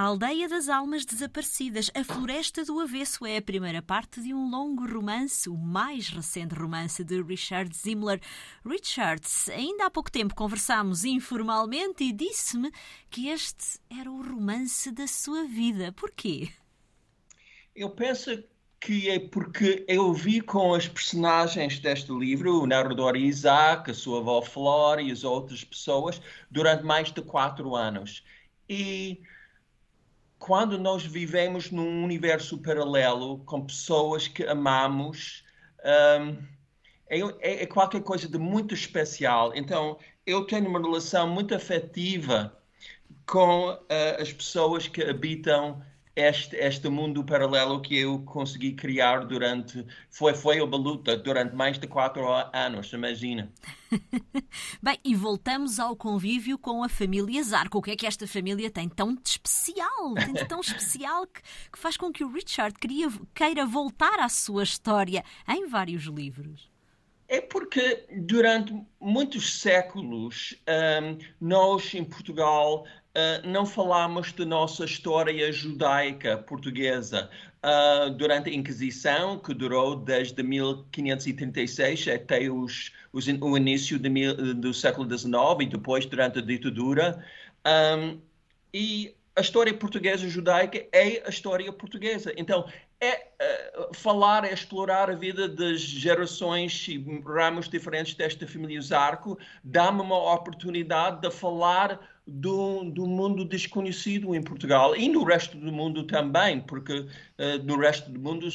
A Aldeia das Almas Desaparecidas, A Floresta do Avesso, é a primeira parte de um longo romance, o mais recente romance de Richard Zimmler. Richard, ainda há pouco tempo conversámos informalmente e disse-me que este era o romance da sua vida. Porquê? Eu penso que é porque eu vi com as personagens deste livro, o narrador Isaac, a sua avó Flora e as outras pessoas, durante mais de quatro anos. E quando nós vivemos num universo paralelo com pessoas que amamos, um, é, é, qualquer coisa de muito especial. Então, eu tenho uma relação muito afetiva com uh, as pessoas que habitam este, este mundo paralelo que eu consegui criar durante. Foi, foi uma luta durante mais de quatro anos, imagina. Bem, e voltamos ao convívio com a família Zarco. O que é que esta família tem tão de especial? Tem de tão especial que, que faz com que o Richard queria, queira voltar à sua história em vários livros? É porque durante muitos séculos um, nós em Portugal uh, não falamos da nossa história judaica portuguesa. Uh, durante a Inquisição, que durou desde 1536 até os, os, o início mil, do século XIX e depois durante a ditadura. Um, e a história portuguesa judaica é a história portuguesa. Então, é uh, falar, é explorar a vida das gerações e ramos diferentes desta família Zarco, dá-me uma oportunidade de falar do, do mundo desconhecido em Portugal e no resto do mundo também, porque uh, no resto do mundo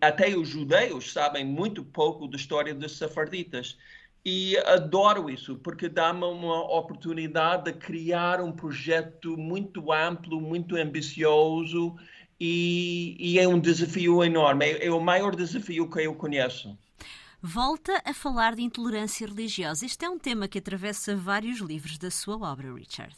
até os judeus sabem muito pouco da história dos safarditas. E adoro isso, porque dá-me uma oportunidade de criar um projeto muito amplo, muito ambicioso e, e é um desafio enorme. É, é o maior desafio que eu conheço. Volta a falar de intolerância religiosa. Este é um tema que atravessa vários livros da sua obra, Richard.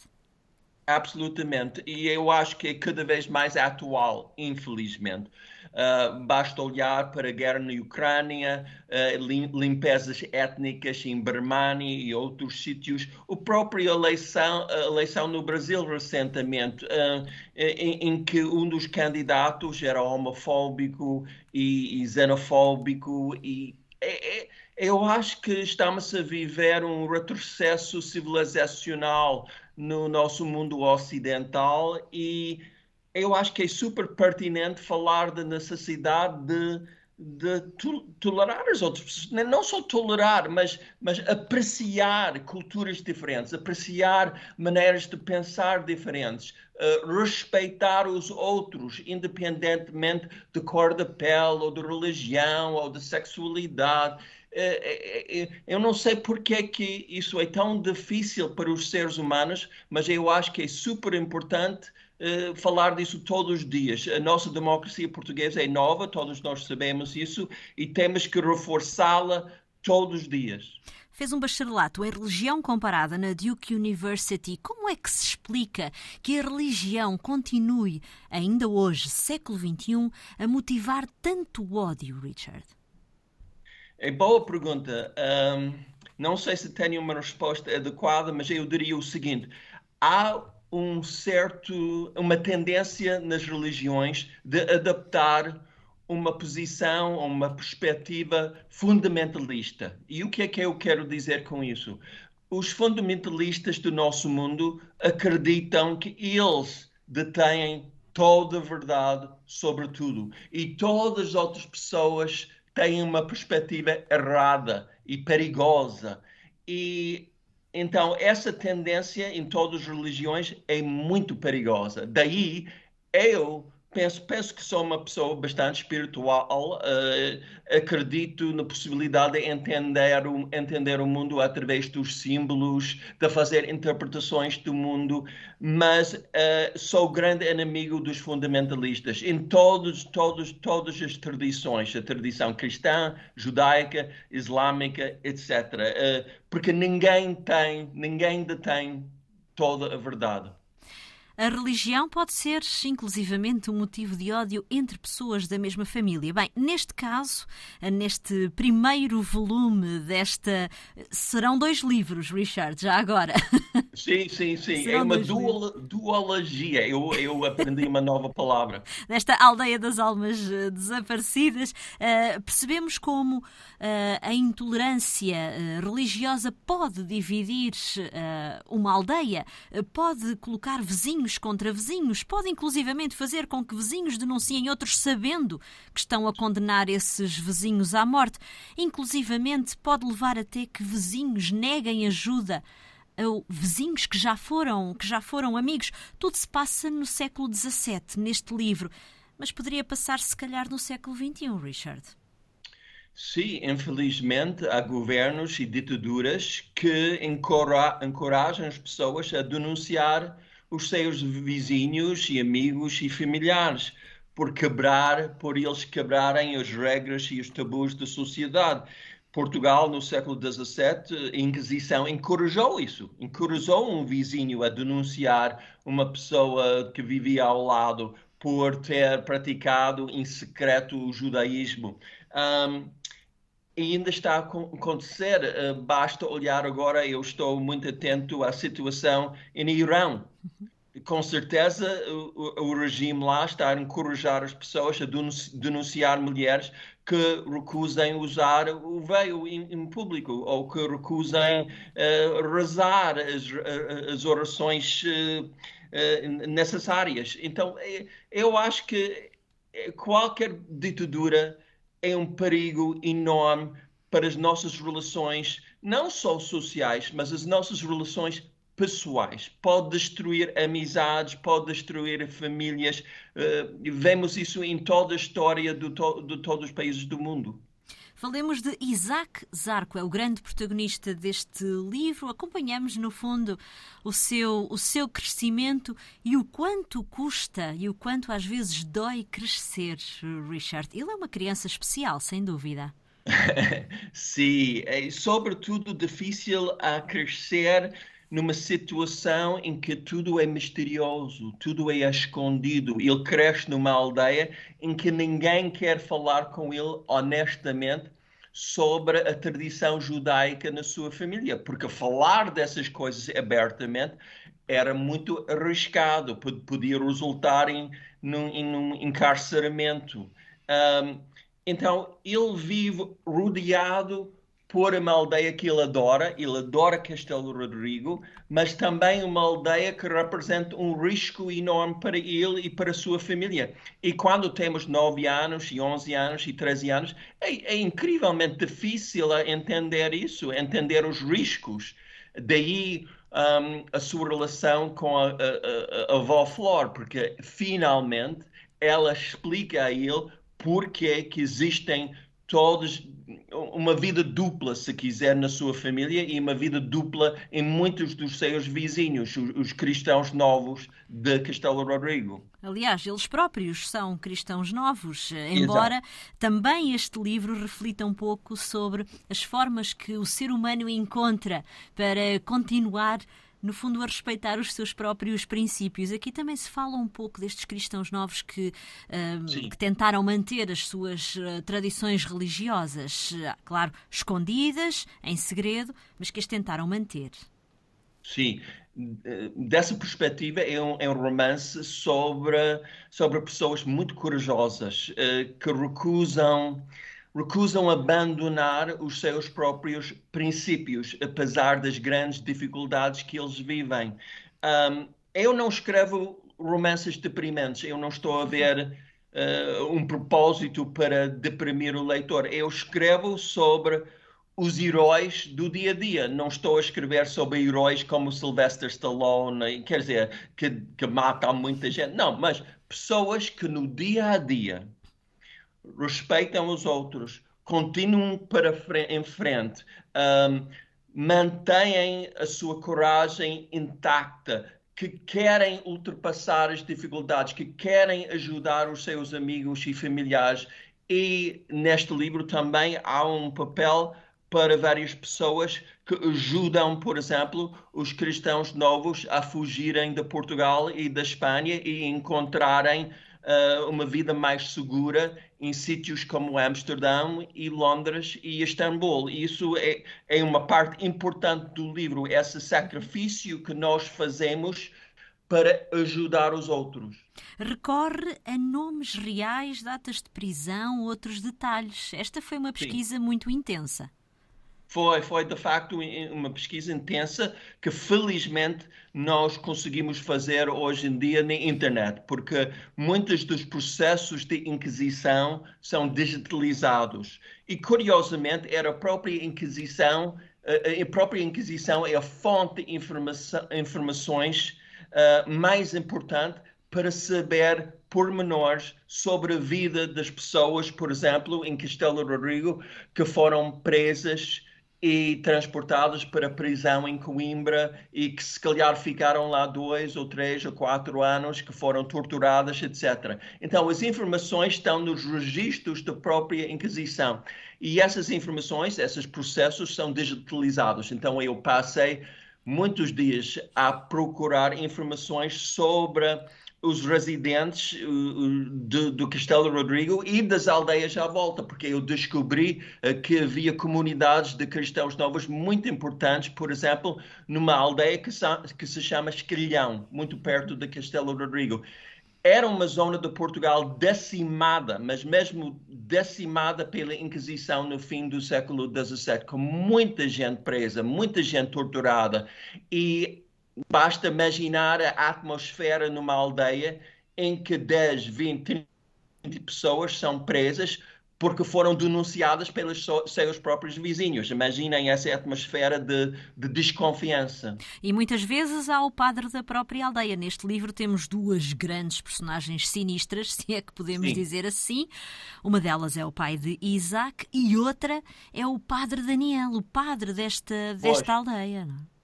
Absolutamente, e eu acho que é cada vez mais atual, infelizmente. Uh, basta olhar para a guerra na Ucrânia, uh, limpezas étnicas em Birmania e outros sítios, a própria eleição, a eleição no Brasil recentemente, uh, em, em, que um dos candidatos era homofóbico e, e xenofóbico e é, é, eu acho que estamos a viver um retrocesso civilizacional no nosso mundo ocidental e eu acho que é super pertinente falar da necessidade de, de tolerar as outras pessoas. Não só tolerar, mas, mas apreciar culturas diferentes, apreciar maneiras de pensar diferentes, uh, respeitar os outros, independentemente de cor da pele, ou de religião, ou de sexualidade. É, é, eu não sei porque é que isso é tão difícil para os seres humanos, mas eu acho que é super importante uh, falar disso todos os dias. A nossa democracia portuguesa é nova, todos nós sabemos isso, e temos que reforçá-la todos os dias. Fez um bacharelato em religião comparada na Duke University. Como é que se explica que a religião continue, ainda hoje, século XXI, a motivar tanto ódio, Richard? É boa pergunta. Um, não sei se tenho uma resposta adequada, mas eu diria o seguinte: há um certo, uma tendência nas religiões de adaptar uma posição, uma perspectiva fundamentalista. E o que é que eu quero dizer com isso? Os fundamentalistas do nosso mundo acreditam que eles detêm toda a verdade sobre tudo e todas as outras pessoas têm uma perspectiva errada e perigosa. E então essa tendência em todas as religiões é muito perigosa. Daí eu penso, penso que sou uma pessoa bastante espiritual, uh, acredito na possibilidade de entender o, entender o mundo através dos símbolos, de fazer interpretações do mundo, mas uh, sou grande inimigo dos fundamentalistas em todos, todos, todas as tradições, a tradição cristã, judaica, islâmica, etc. Uh, eh, porque ninguém tem, ninguém detém toda a verdade. A religião pode ser, inclusivamente, um motivo de ódio entre pessoas da mesma família. Bem, neste caso, neste primeiro volume desta. Serão dois livros, Richard, já agora. Sim, sim, sim. Serão é uma dual, duologia. Eu, eu aprendi uma nova palavra. Nesta aldeia das almas eh, desaparecidas, uh, percebemos como uh, a intolerância uh, religiosa pode dividir uma aldeia, pode colocar vizinhos contra vizinhos, pode inclusivamente fazer com que vizinhos denunciem outros sabendo que estão a condenar esses vizinhos à morte. Inclusivamente pode levar até que vizinhos neguem ajuda vizinhos que já foram, que já foram amigos. Tudo se passa no século XVII, neste livro. Mas poderia passar, se calhar, no século XXI, Richard. Sim, infelizmente há governos e ditaduras que encorajam as pessoas a denunciar os seus vizinhos e amigos e familiares por quebrar, por eles quebrarem as regras e os tabus da sociedade. Portugal, no século XVII, a Inquisição encorajou isso, encorajou um vizinho a denunciar uma pessoa que vivia ao lado por ter praticado em secreto o judaísmo. Um, ainda está a acontecer. Uh, basta olhar agora, eu estou muito atento à situação em Irão. Com certeza o, o regime lá está a encorajar as pessoas a denunciar mulheres que recusem usar o veio em, em público ou que recusem uh, rezar as, eh, as orações uh, necessárias. Então, eu acho que qualquer ditadura é um perigo enorme para as nossas relações, não só sociais, mas as nossas relações pessoais, pode destruir amizades, pode destruir famílias. Uh, vemos isso em toda a história de, to de todos os países do mundo. Falemos de Isaac Zarco, é o grande protagonista deste livro. Acompanhamos, no fundo, o seu, o seu crescimento e o quanto custa e o quanto às vezes dói crescer, Richard. Ele é uma criança especial, sem dúvida. Sim, é sobretudo difícil a crescer numa situação em que tudo é misterioso, tudo é escondido. Ele cresce numa aldeia em que ninguém quer falar com ele honestamente sobre a tradição judaica na sua família, porque falar dessas coisas abertamente era muito arriscado, podia resultar em num, em um encarceramento. Um, então ele vive rodeado por uma aldeia que ele adora, ele adora Castelo Rodrigo, mas também uma aldeia que representa um risco enorme para ele e para a sua família. E quando temos 9 anos, e 11 anos, e 13 anos, é, é incrivelmente difícil entender isso, entender os riscos. Daí um, a sua relação com a, a, a, a avó Flor, porque finalmente ela explica a ele porque que existem todos uma vida dupla, se quiser, na sua família e uma vida dupla em muitos dos seus vizinhos, os, os cristãos novos de Castelo Rodrigo. Aliás, eles próprios são cristãos novos, embora Exato. também este livro reflita um pouco sobre as formas que o ser humano encontra para continuar no fundo, a respeitar os seus próprios princípios. Aqui também se fala um pouco destes cristãos novos que, uh, que tentaram manter as suas uh, tradições religiosas, uh, claro, escondidas, em segredo, mas que as tentaram manter. Sim, dessa perspectiva é um, é um romance sobre, sobre pessoas muito corajosas eh, que recusam recusam abandonar os seus próprios princípios, apesar das grandes dificuldades que eles vivem. Um, eu não escrevo romances deprimentes, eu não estou a ver uh, um propósito para deprimir o leitor. Eu escrevo sobre os heróis do dia a dia. Não estou a escrever sobre heróis como Sylvester Stallone, quer dizer, que, que matam muita gente. Não, mas pessoas que no dia a dia respeitam os outros, continuam para em frente, um, mantêm a sua coragem intacta, que querem ultrapassar as dificuldades, que querem ajudar os seus amigos e familiares. E neste livro também há um papel para várias pessoas que ajudam, por exemplo, os cristãos novos a fugirem de Portugal e da Espanha e encontrarem uh, uma vida mais segura em sítios como Amsterdão e Londres e Istambul. E isso é, é uma parte importante do livro, esse sacrifício que nós fazemos para ajudar os outros. Recorre a nomes reais, datas de prisão, outros detalhes. Esta foi uma pesquisa Sim. muito intensa. Foi, foi de facto uma pesquisa intensa que felizmente nós conseguimos fazer hoje em dia na internet, porque muitos dos processos de inquisição são digitalizados. E curiosamente era a própria inquisição, a própria inquisição é a fonte de informação, informações uh, mais importante para saber pormenores sobre a vida das pessoas, por exemplo, em Castelo Rodrigo, que foram presas e transportados para a prisão em Coimbra e que se calhar ficaram lá dois ou três ou quatro anos, que foram torturadas, etc. Então, as informações estão nos registros da própria Inquisição. E essas informações, esses processos são digitalizados. Então, eu passei muitos dias a procurar informações sobre os residentes do, do Castelo Rodrigo e das aldeias à volta, porque eu descobri uh, que havia comunidades de cristãos novos muito importantes, por exemplo, numa aldeia que, que se chama Esquilhão, muito perto de Castelo Rodrigo. Era uma zona de Portugal decimada, mas mesmo decimada pela Inquisição no fim do século XVII, com muita gente presa, muita gente torturada. E Basta imaginar a atmosfera numa aldeia em que 10, 20, 30 pessoas são presas porque foram denunciadas pelos seus próprios vizinhos. Imaginem essa atmosfera de, de, desconfiança. E muitas vezes há o padre da própria aldeia. Neste livro temos duas grandes personagens sinistras, se é que podemos Sim. dizer assim. Uma delas é o pai de Isaac e outra é o padre Daniel, o padre desta, desta aldeia. Não?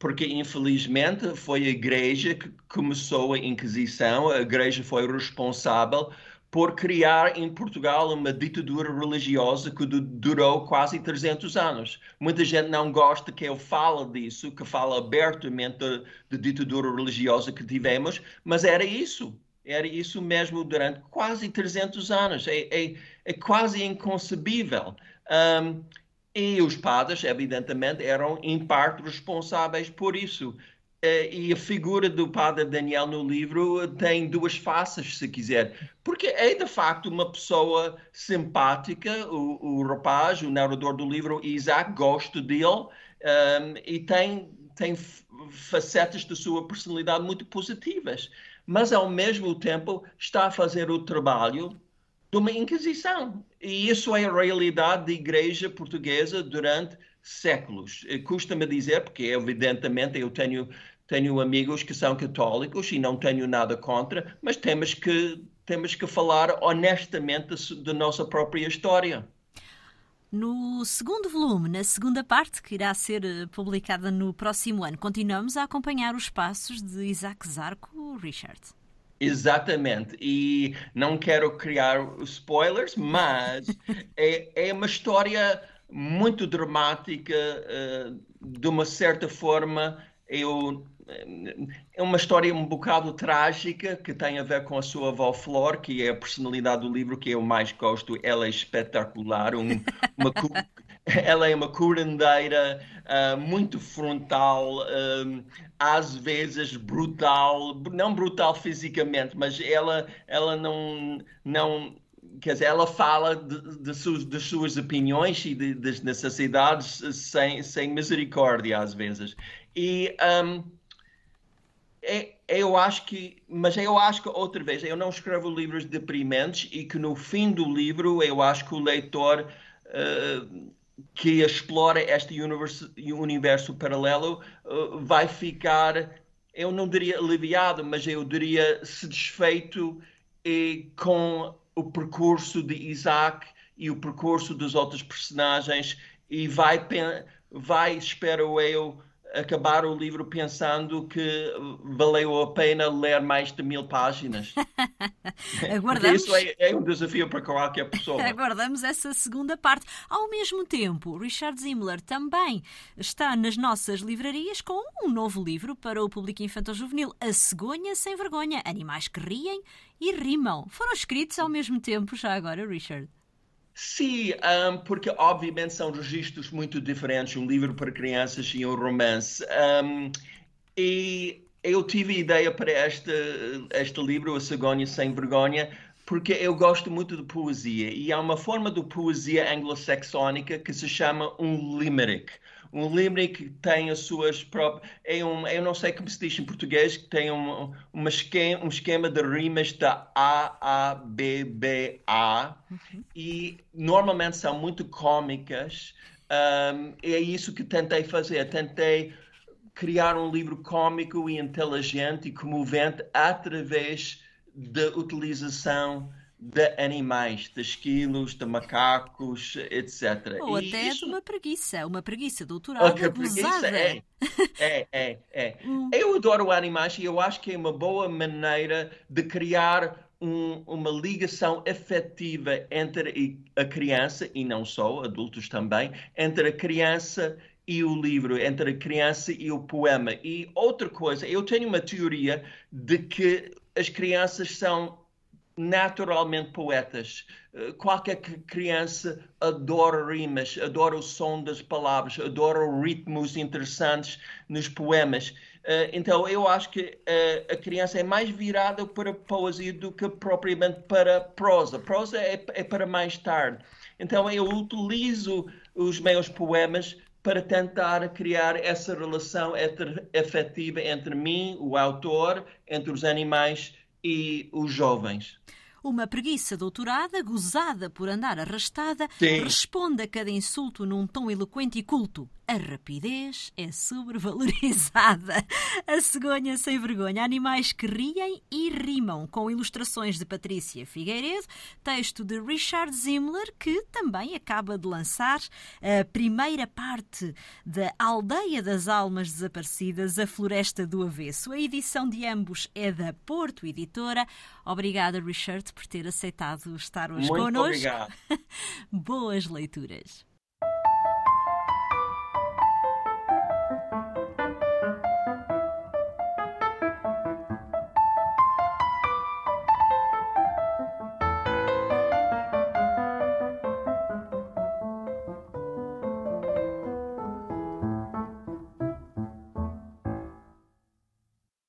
Porque infelizmente foi a igreja que começou a Inquisição, a igreja foi responsável por criar em Portugal uma ditadura religiosa que durou quase 300 anos. Muita gente não gosta que eu fale disso, que fale abertamente da ditadura religiosa que tivemos, mas era isso. Era isso mesmo durante quase 300 anos. É, é, é quase inconcebível. Um, e os padres, evidentemente, eram em parte responsáveis por isso. Eh, e a figura do padre Daniel no livro tem duas faces, se quiser. Porque é, de facto, uma pessoa simpática, o, o rapaz, o narrador do livro, Isaac, gosto dele, um, ehm, e tem, tem facetas da sua personalidade muito positivas. Mas, ao mesmo tempo, está a fazer o trabalho de uma Inquisição. E isso é a realidade da Igreja Portuguesa durante séculos. Custa-me dizer, porque evidentemente eu tenho, tenho amigos que são católicos e não tenho nada contra, mas temos que, temos que falar honestamente da nossa própria história. No segundo volume, na segunda parte, que irá ser eh, publicada no próximo ano, continuamos a acompanhar os passos de Isaac Zarco Richard. Exatamente, e não quero criar spoilers, mas é, é uma história muito dramática, uh, de uma certa forma, eu, é uma história um bocado trágica que tem a ver com a sua avó Flor, que é a personalidade do livro que eu mais gosto. Ela é espetacular, um, uma, ela é uma curandeira uh, muito frontal, um, às vezes brutal, não brutal fisicamente, mas ela, ela não, não quer dizer, ela fala de, de, suas, de suas opiniões e de, das necessidades sem, sem misericórdia às vezes. E um, é, eu acho que, mas eu acho que outra vez, eu não escrevo livros deprimentes e que no fim do livro eu acho que o leitor uh, que explora este universo, universo paralelo uh, vai ficar, eu não diria aliviado, mas eu diria satisfeito e, com o percurso de Isaac e o percurso dos outros personagens e vai, vai espero eu, acabar o livro pensando que valeu a pena ler mais de mil páginas. Aguardamos. Isso é, é, um desafio para qualquer pessoa. Aguardamos essa segunda parte. Ao mesmo tempo, Richard Zimmler também está nas nossas livrarias com um novo livro para o público infantil-juvenil, A Cegonha Sem Vergonha, Animais que Riem e Rimam. Foram escritos ao mesmo tempo, já agora, Richard? Sim, um, porque obviamente são registros muito diferentes, um livro para crianças e um romance. Um, e eu tive ideia para este, este livro, A Cegonha Sem Vergonha, porque eu gosto muito de poesia e há uma forma de poesia anglo-saxónica que se chama um limerick um limerick tem as suas próprias. É um, eu não sei como se diz em português, que tem um, uma esquema, um esquema de rimas da A, A, B, B, A, uhum. e normalmente são muito cômicas. Um, é isso que tentei fazer. Tentei criar um livro cômico e inteligente e comovente através da utilização de animais, de esquilos, de macacos, etc. Ou e até isso... de uma preguiça, uma preguiça doutoral oh, preguiça é, é, é, é. Hum. Eu adoro animais e eu acho que é uma boa maneira de criar um, uma ligação afetiva entre a criança, e não só, adultos também, entre a criança e o livro, entre a criança e o poema. E outra coisa, eu tenho uma teoria de que as crianças são naturalmente poetas. Eh, qualquer criança adora rimas, adora o som das palavras, adora ritmos interessantes nos poemas. Eh, então, eu acho que eh, a criança é mais virada para poesia do que propriamente para prosa. Prosa é, é para mais tarde. Então, eu utilizo os meus poemas para tentar criar essa relação afetiva entre mim, o autor, entre os animais e os jovens. Uma preguiça doutorada, gozada por andar arrastada, Sim. responde a cada insulto num tom eloquente e culto. A rapidez é sobrevalorizada. A cegonha sem vergonha. Animais que riem e rimam. Com ilustrações de Patrícia Figueiredo, texto de Richard Zimmler, que também acaba de lançar a primeira parte da Aldeia das Almas Desaparecidas, A Floresta do Avesso. A edição de ambos é da Porto Editora. Obrigada, Richard, por ter aceitado estar hoje Muito connosco. Obrigado. Boas leituras.